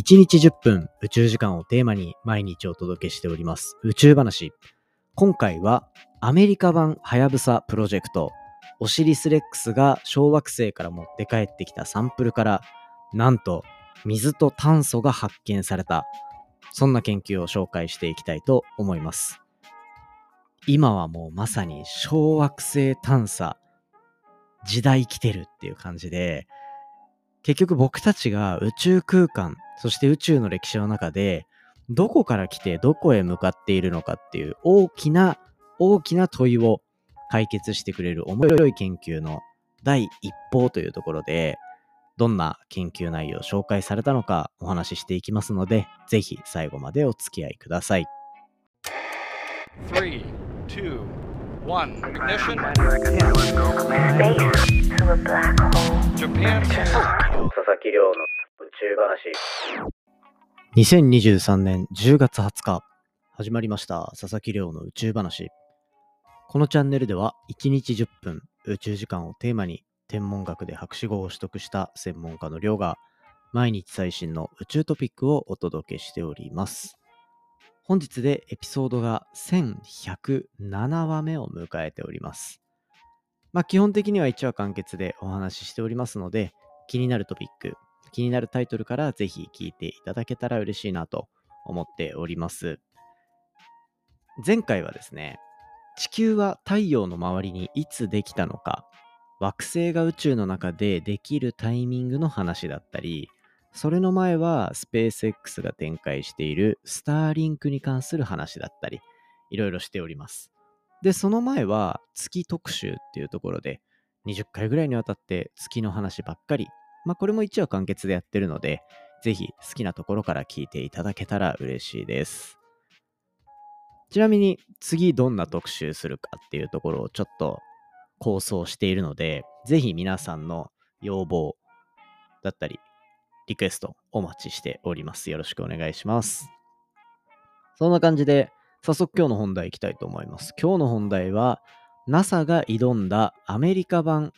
1日10分宇宙時間をテーマに毎日お届けしております。宇宙話。今回はアメリカ版はやぶさプロジェクト。オシリスレックスが小惑星から持って帰ってきたサンプルからなんと水と炭素が発見された。そんな研究を紹介していきたいと思います。今はもうまさに小惑星探査。時代来てるっていう感じで結局僕たちが宇宙空間そして宇宙の歴史の中でどこから来てどこへ向かっているのかっていう大きな大きな問いを解決してくれる面白い研究の第一報というところでどんな研究内容を紹介されたのかお話ししていきますのでぜひ最後までお付き合いください。Three, two, one, ignition. Space to a black hole. Japan. 佐々木亮の宇宙話2023年10月20日始まりました佐々木亮の宇宙話このチャンネルでは1日10分宇宙時間をテーマに天文学で博士号を取得した専門家の亮が毎日最新の宇宙トピックをお届けしております本日でエピソードが1107話目を迎えておりますまあ基本的には1話完結でお話ししておりますので気になるトピック気になるタイトルからぜひ聞いていただけたら嬉しいなと思っております。前回はですね、地球は太陽の周りにいつできたのか、惑星が宇宙の中でできるタイミングの話だったり、それの前はスペース X が展開しているスターリンクに関する話だったり、いろいろしております。で、その前は月特集っていうところで、20回ぐらいにわたって月の話ばっかりまあこれも1話完結でやってるので、ぜひ好きなところから聞いていただけたら嬉しいです。ちなみに次どんな特集するかっていうところをちょっと構想しているので、ぜひ皆さんの要望だったり、リクエストお待ちしております。よろしくお願いします。そんな感じで、早速今日の本題いきたいと思います。今日の本題は、NASA が挑んだアメリカ版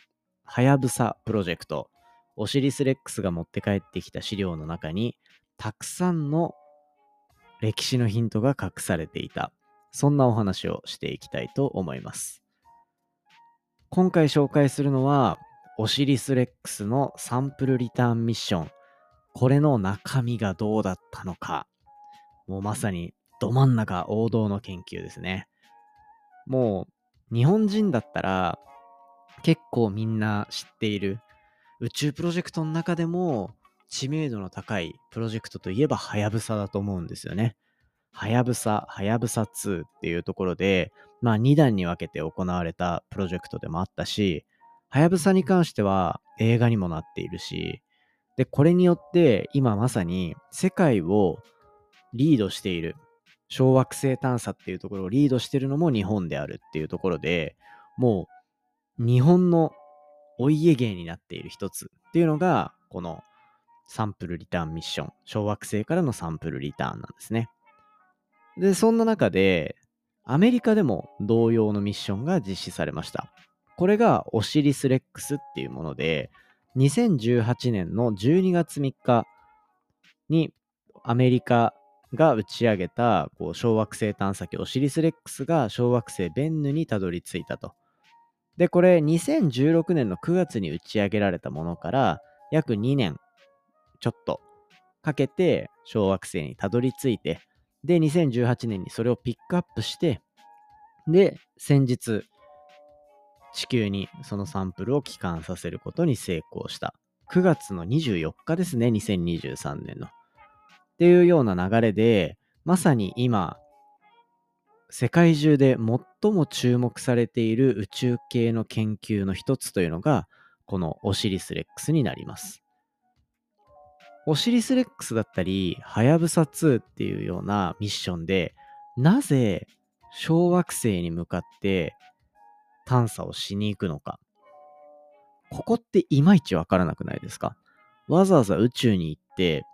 はやぶさプロジェクト。オシリス・レックスが持って帰ってきた資料の中にたくさんの歴史のヒントが隠されていたそんなお話をしていきたいと思います今回紹介するのはオシリス・レックスのサンプルリターンミッションこれの中身がどうだったのかもうまさにど真ん中王道の研究ですねもう日本人だったら結構みんな知っている宇宙プロジェクトの中でも知名度の高いプロジェクトといえばはやぶさだと思うんですよね。はやぶさ、はやぶさ2っていうところで、まあ2段に分けて行われたプロジェクトでもあったし、はやぶさに関しては映画にもなっているし、で、これによって今まさに世界をリードしている、小惑星探査っていうところをリードしているのも日本であるっていうところで、もう日本のお家芸になっている一つっていうのが、このサンプルリターンミッション。小惑星からのサンプルリターンなんですね。で、そんな中で、アメリカでも同様のミッションが実施されました。これがオシリス・レックスっていうもので、2018年の12月3日にアメリカが打ち上げたこう小惑星探査機オシリス・レックスが小惑星ベンヌにたどり着いたと。で、これ2016年の9月に打ち上げられたものから約2年ちょっとかけて小惑星にたどり着いて、で、2018年にそれをピックアップして、で、先日、地球にそのサンプルを帰還させることに成功した。9月の24日ですね、2023年の。っていうような流れで、まさに今、世界中で最も注目されている宇宙系の研究の一つというのが、このオシリス・レックスになります。オシリス・レックスだったり、はやぶさ2っていうようなミッションで、なぜ小惑星に向かって探査をしに行くのか。ここっていまいちわからなくないですか？わざわざ宇宙に行って、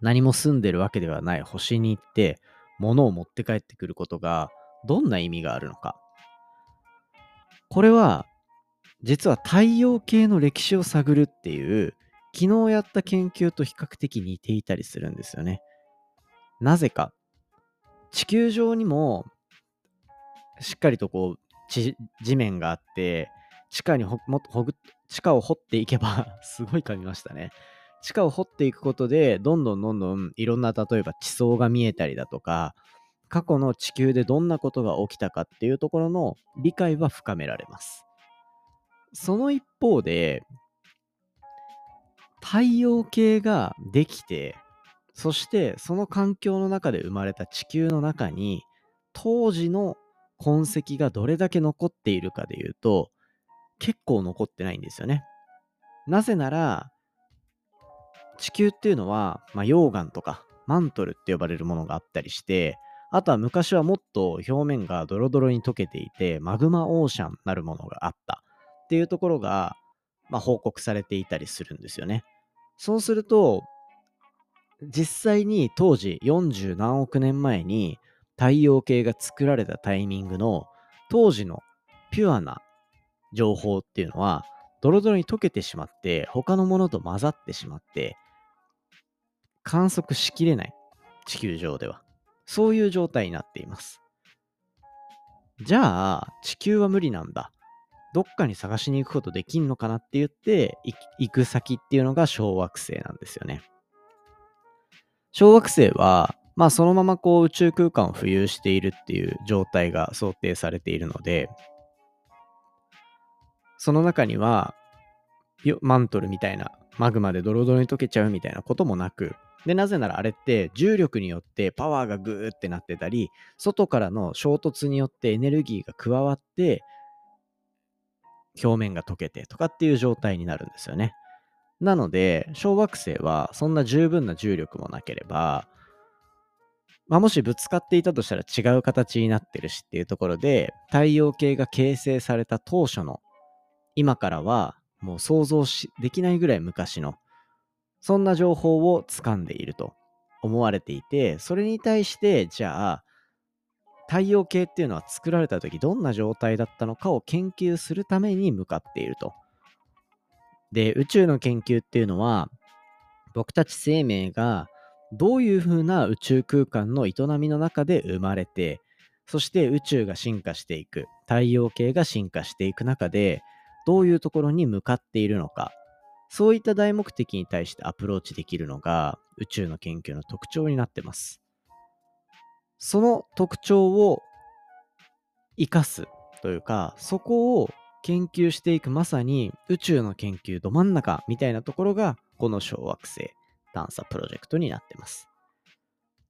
何も住んでるわけではない星に行って、物を持って帰ってくることがどんな意味があるのか。これは実は太陽系の歴史を探るっていう昨日やった研究と比較的似ていたりするんですよね。なぜか。地球上にもしっかりとこう地地面があって地下にほもほぐ地下を掘っていけば すごい噛みましたね。地下を掘っていくことでどんどんどんどんいろんな例えば地層が見えたりだとか過去の地球でどんなことが起きたかっていうところの理解は深められます。その一方で太陽系ができてそしてその環境の中で生まれた地球の中に当時の痕跡がどれだけ残っているかでいうと結構残ってないんですよね。なぜなら地球っていうのは、まあ、溶岩とかマントルって呼ばれるものがあったりしてあとは昔はもっと表面がドロドロに溶けていてマグマオーシャンなるものがあったっていうところが、まあ、報告されていたりするんですよね。そうすると実際に当時40何億年前に太陽系が作られたタイミングの当時のピュアな情報っていうのはドロドロに溶けてしまって他のものと混ざってしまって観測しきれない地球上では。そういう状態になっています。じゃあ地球は無理なんだ。どっかに探しに行くことできんのかなって言って行く先っていうのが小惑星なんですよね。小惑星は、まあそのままこう宇宙空間を浮遊しているっていう状態が想定されているので、その中には、マントルみたいな、マグマでドロドロに溶けちゃうみたいなこともなく、で、なぜならあれって重力によってパワーがグーってなってたり、外からの衝突によってエネルギーが加わって、表面が溶けてとかっていう状態になるんですよね。なので、小惑星はそんな十分な重力もなければ、まあ、もしぶつかっていたとしたら違う形になってるしっていうところで、太陽系が形成された当初の、今からはもう想像しできないぐらい昔の、そんな情報を掴んでいると思われていて、それに対して、じゃあ、太陽系っていうのは作られた時どんな状態だったのかを研究するために向かっていると。で、宇宙の研究っていうのは、僕たち生命がどういうふうな宇宙空間の営みの中で生まれて、そして宇宙が進化していく、太陽系が進化していく中で、どういうところに向かっているのか、そういった大目的に対してアプローチできるのが宇宙の研究の特徴になってます。その特徴を生かすというか、そこを研究していくまさに宇宙の研究ど真ん中みたいなところがこの小惑星探査プロジェクトになってます。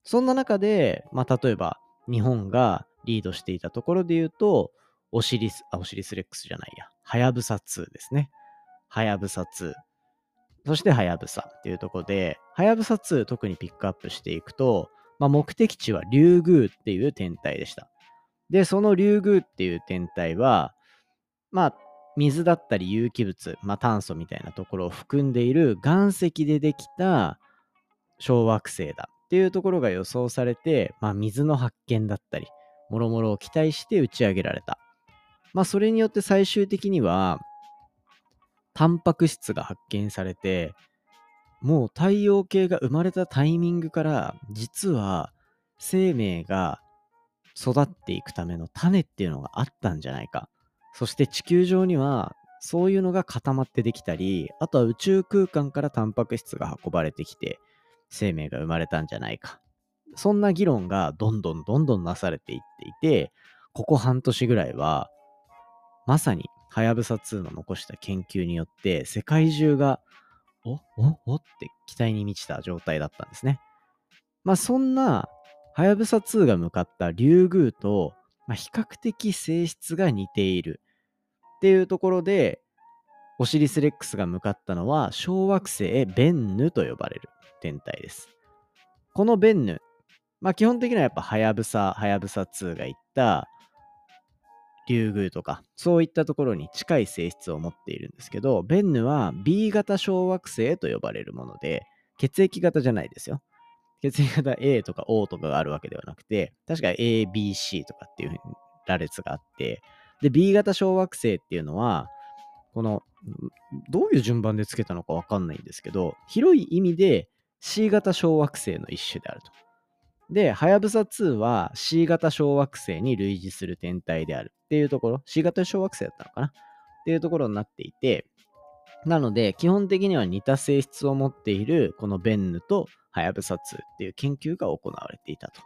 そんな中で、まあ、例えば日本がリードしていたところで言うと、オシリス、あ、オシリスレックスじゃないや、はやぶさ2ですね。はやぶさ2。そしてはやぶさっていうところで、はやぶさ2特にピックアップしていくと、まあ、目的地はリュウグウっていう天体でした。で、そのリュウグウっていう天体は、まあ、水だったり有機物、まあ、炭素みたいなところを含んでいる岩石でできた小惑星だっていうところが予想されて、まあ、水の発見だったり、もろもろを期待して打ち上げられた。まあ、それによって最終的には、タンパク質が発見されて、もう太陽系が生まれたタイミングから、実は生命が育っていくための種っていうのがあったんじゃないか。そして地球上にはそういうのが固まってできたり、あとは宇宙空間からタンパク質が運ばれてきて生命が生まれたんじゃないか。そんな議論がどんどんどんどんなされていっていて、ここ半年ぐらいは、まさにはやぶさ2の残した研究によって世界中がおおおって期待に満ちた状態だったんですね。まあそんなはやぶさ2が向かったリュウグウとまあ、比較的性質が似ているっていうところで、オシリス・レックスが向かったのは小惑星ベンヌと呼ばれる天体です。このベンヌ、まあ基本的にはやっぱハヤブサ、ハヤブサ2が言ったリュウグウとか、そういったところに近い性質を持っているんですけど、ベンヌは B 型小惑星と呼ばれるもので、血液型じゃないですよ。血液型 A とか O とかがあるわけではなくて、確か A、B、C とかっていうふうに羅列があって、で、B 型小惑星っていうのは、このどういう順番でつけたのかわかんないんですけど、広い意味で C 型小惑星の一種であると。で、はやぶさ2は C 型小惑星に類似する天体であるっていうところ、C 型小惑星だったのかな？っていうところになっていて、なので、基本的には似た性質を持っているこのベンヌとはやぶさ2っていう研究が行われていたと。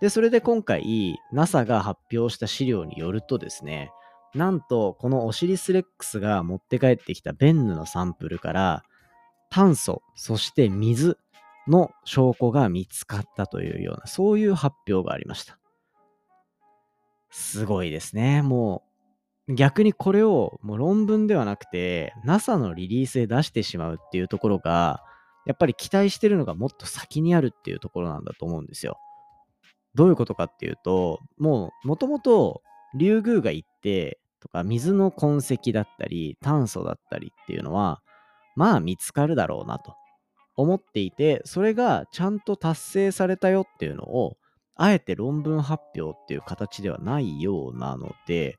で、それで今回 NASA が発表した資料によるとですね、なんとこのオシリスレックスが持って帰ってきたベンヌのサンプルから炭素、そして水の証拠が見つかったというような、そういう発表がありました。すごいですね。もう、逆にこれをもう論文ではなくて、NASA のリリースで出してしまうっていうところが、やっぱり期待してるのがもっと先にあるっていうところなんだと思うんですよ。どういうことかっていうと、もう、もともと、リュウグウが行って、とか、水の痕跡だったり、炭素だったりっていうのは、まあ見つかるだろうなと思っていて、それがちゃんと達成されたよっていうのを、あえて論文発表っていう形ではないようなので、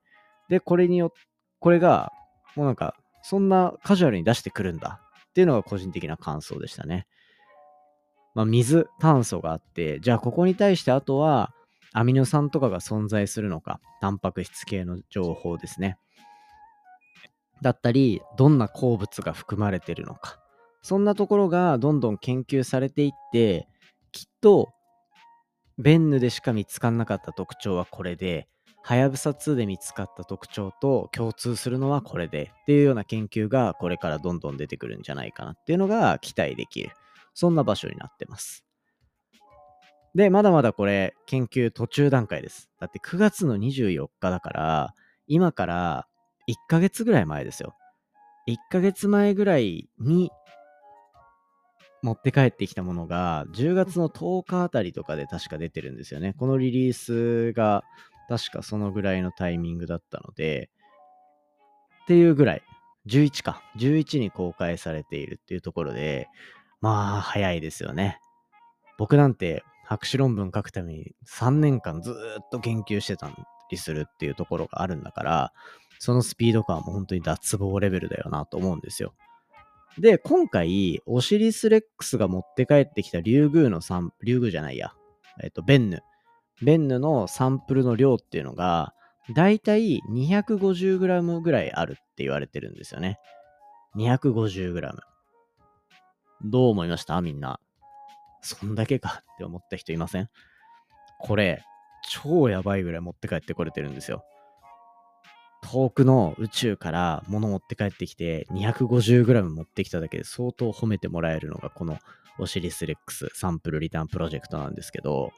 で、これによって、これが、もうなんか、そんなカジュアルに出してくるんだっていうのが個人的な感想でしたね。まあ、水、炭素があって、じゃあここに対してあとはアミノ酸とかが存在するのか、タンパク質系の情報ですね。だったり、どんな鉱物が含まれてるのか。そんなところがどんどん研究されていって、きっと、ベンヌでしか見つかんなかった特徴はこれで、はやぶさ2で見つかった特徴と共通するのはこれでっていうような研究がこれからどんどん出てくるんじゃないかなっていうのが期待できる。そんな場所になってます。で、まだまだこれ、研究途中段階です。だって9月の24日だから、今から1ヶ月ぐらい前ですよ。1ヶ月前ぐらいに持って帰ってきたものが、10月の10日あたりとかで確か出てるんですよね。このリリースが確かそのぐらいのタイミングだったので、っていうぐらい、11か、11に公開されているっていうところで、まあ、早いですよね。僕なんて博士論文書くために3年間ずっと研究してたりするっていうところがあるんだから、そのスピード感も本当に脱帽レベルだよなと思うんですよ。で、今回、オシリスレックスが持って帰ってきたリュウグウのサンプル、リュウグウじゃないや、えっと、ベンヌ。ベンヌのサンプルの量っていうのが、だいたい 250g ぐらいあるって言われてるんですよね。250g。どう思いました？みんな。そんだけかって思った人いません？これ、超やばいぐらい持って帰ってこれてるんですよ。遠くの宇宙から物持って帰ってきて 250g 持ってきただけで相当褒めてもらえるのがこのオシリスレックスサンプルリターンプロジェクトなんですけど、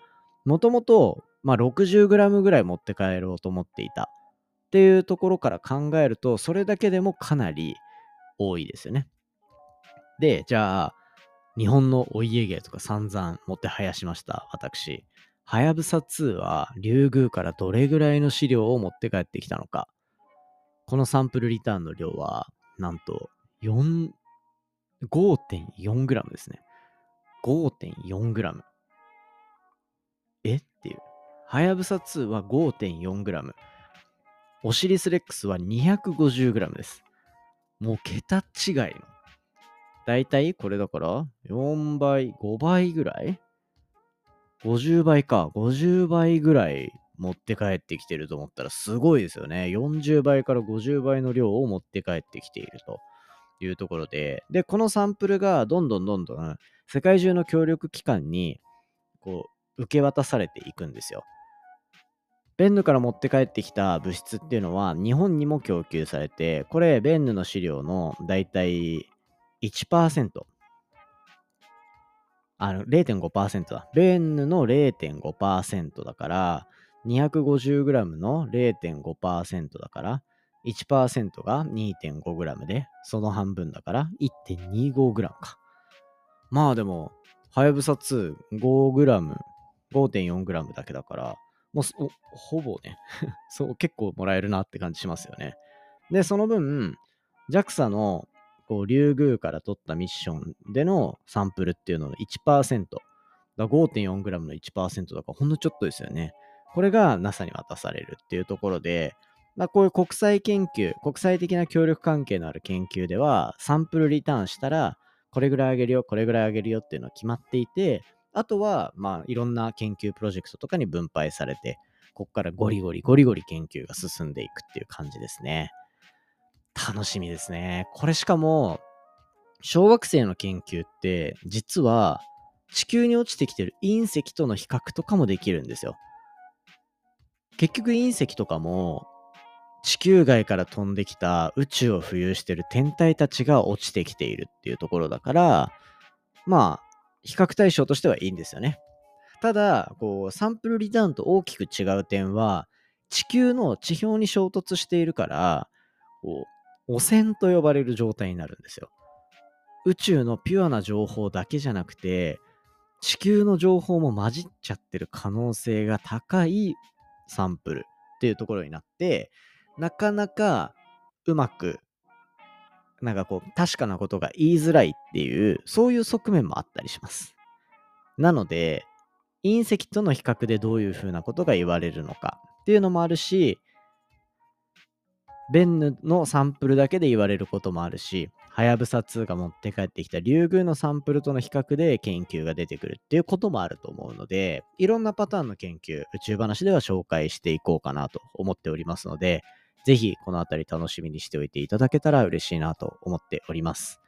もともと、60g ぐらい持って帰ろうと思っていたっていうところから考えると、それだけでもかなり多いですよね。で、じゃあ、日本のお家芸とか散々持ってはやしました、私。はやぶさ2は、竜宮からどれぐらいの資料を持って帰ってきたのか。このサンプルリターンの量は、なんと、4、5.4g ですね。5.4g。え？っていう。はやぶさ2は 5.4g。オシリスレックスは 250g です。もう桁違いのだいたいこれだから4倍、5倍ぐらい ?50 倍か。50倍ぐらい持って帰ってきてると思ったらすごいですよね。40倍から50倍の量を持って帰ってきているというところで、で、このサンプルがどんどんどんどん世界中の協力機関にこう受け渡されていくんですよ。ベンヌから持って帰ってきた物質っていうのは日本にも供給されて、これベンヌの資料のだいたい1%。あの、0.5%だ。ベンヌの0.5%だから、250g の0.5%だから、1%が 2.5g で、その半分だから 1.25g か。まあでも、はやぶさ2、5g、5.4g だけだから、もうほぼね そう、結構もらえるなって感じしますよね。で、その分、JAXA のこう、リュウグウから取ったミッションでのサンプルっていうのの1%、5.4g の1%だからほんのちょっとですよね。これが NASA に渡されるっていうところで、まあ、こういう国際研究、国際的な協力関係のある研究では、サンプルリターンしたら、これぐらいあげるよ、これぐらいあげるよっていうのは決まっていて、あとは、まあ、いろんな研究プロジェクトとかに分配されて、ここからゴリゴリゴリゴリ研究が進んでいくっていう感じですね。楽しみですね。これしかも、小惑星の研究って、実は地球に落ちてきてる隕石との比較とかもできるんですよ。結局隕石とかも地球外から飛んできた宇宙を浮遊してる天体たちが落ちてきているっていうところだから、まあ、比較対象としてはいいんですよね。ただ、こう、サンプルリターンと大きく違う点は、地球の地表に衝突しているから、こう、汚染と呼ばれる状態になるんですよ。宇宙のピュアな情報だけじゃなくて、地球の情報も混じっちゃってる可能性が高いサンプルっていうところになって、なかなかうまく、なんかこう、確かなことが言いづらいっていう、そういう側面もあったりします。なので、隕石との比較でどういうふうなことが言われるのかっていうのもあるし、ベンヌのサンプルだけで言われることもあるし、はやぶさ2が持って帰ってきたリュウグウのサンプルとの比較で研究が出てくるっていうこともあると思うので、いろんなパターンの研究、宇宙話では紹介していこうかなと思っておりますので、ぜひこのあたり楽しみにしておいていただけたら嬉しいなと思っております。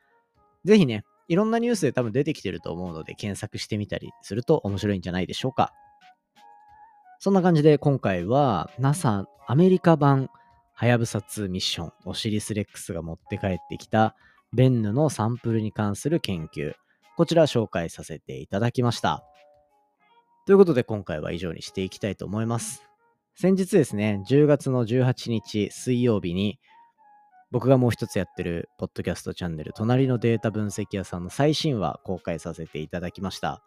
ぜひね、いろんなニュースで多分出てきてると思うので検索してみたりすると面白いんじゃないでしょうか。そんな感じで今回は NASA アメリカ版はやぶさ2ミッションオシリスレックスが持って帰ってきたベンヌのサンプルに関する研究こちら紹介させていただきました。ということで今回は以上にしていきたいと思います。先日ですね、10月の18日水曜日に、僕がもう一つやってるポッドキャストチャンネル、隣のデータ分析屋さんの最新話公開させていただきました。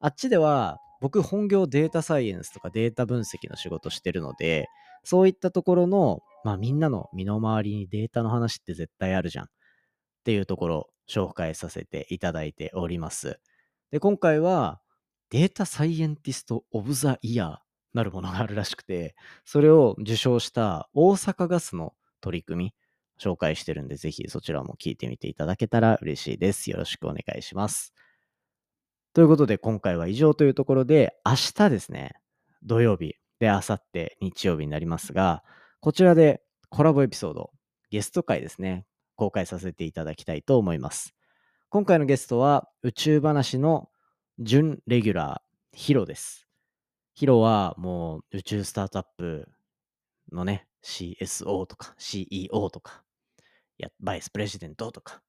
あっちでは、僕本業データサイエンスとかデータ分析の仕事してるので、そういったところの、まあみんなの身の回りにデータの話って絶対あるじゃん。っていうところ紹介させていただいております。で、今回はデータサイエンティスト・オブ・ザ・イヤーなるものがあるらしくて、それを受賞した大阪ガスの取り組み、紹介してるんで、ぜひそちらも聞いてみていただけたら嬉しいです。よろしくお願いします。ということで、今回は以上というところで、明日ですね、土曜日で、あさって日曜日になりますが、こちらでコラボエピソード、ゲスト会ですね、公開させていただきたいと思います。今回のゲストは、宇宙話の準レギュラー、ヒロです。ヒロはもう宇宙スタートアップのね、CSO とか CEO とか、バイスプレジデントとか、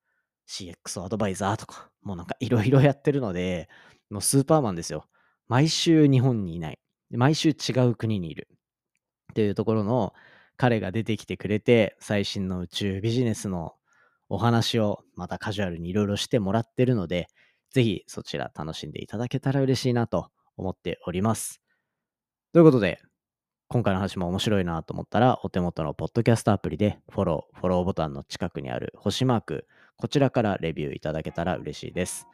CX アドバイザーとか、もうなんかいろいろやってるので、もうスーパーマンですよ。毎週日本にいない。毎週違う国にいる。っていうところの彼が出てきてくれて、最新の宇宙ビジネスのお話をまたカジュアルにいろいろしてもらってるので、ぜひそちら楽しんでいただけたら嬉しいなと思っております。ということで、今回の話も面白いなと思ったら、お手元のポッドキャストアプリでフォロー、フォローボタンの近くにある星マーク、こちらからレビューいただけたら嬉しいです。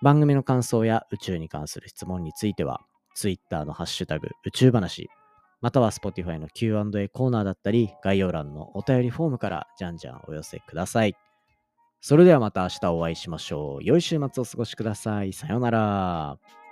番組の感想や宇宙に関する質問については、Twitter のハッシュタグ宇宙話、または Spotify の Q&A コーナーだったり、概要欄のお便りフォームからじゃんじゃんお寄せください。それではまた明日お会いしましょう。良い週末をお過ごしください。さようなら。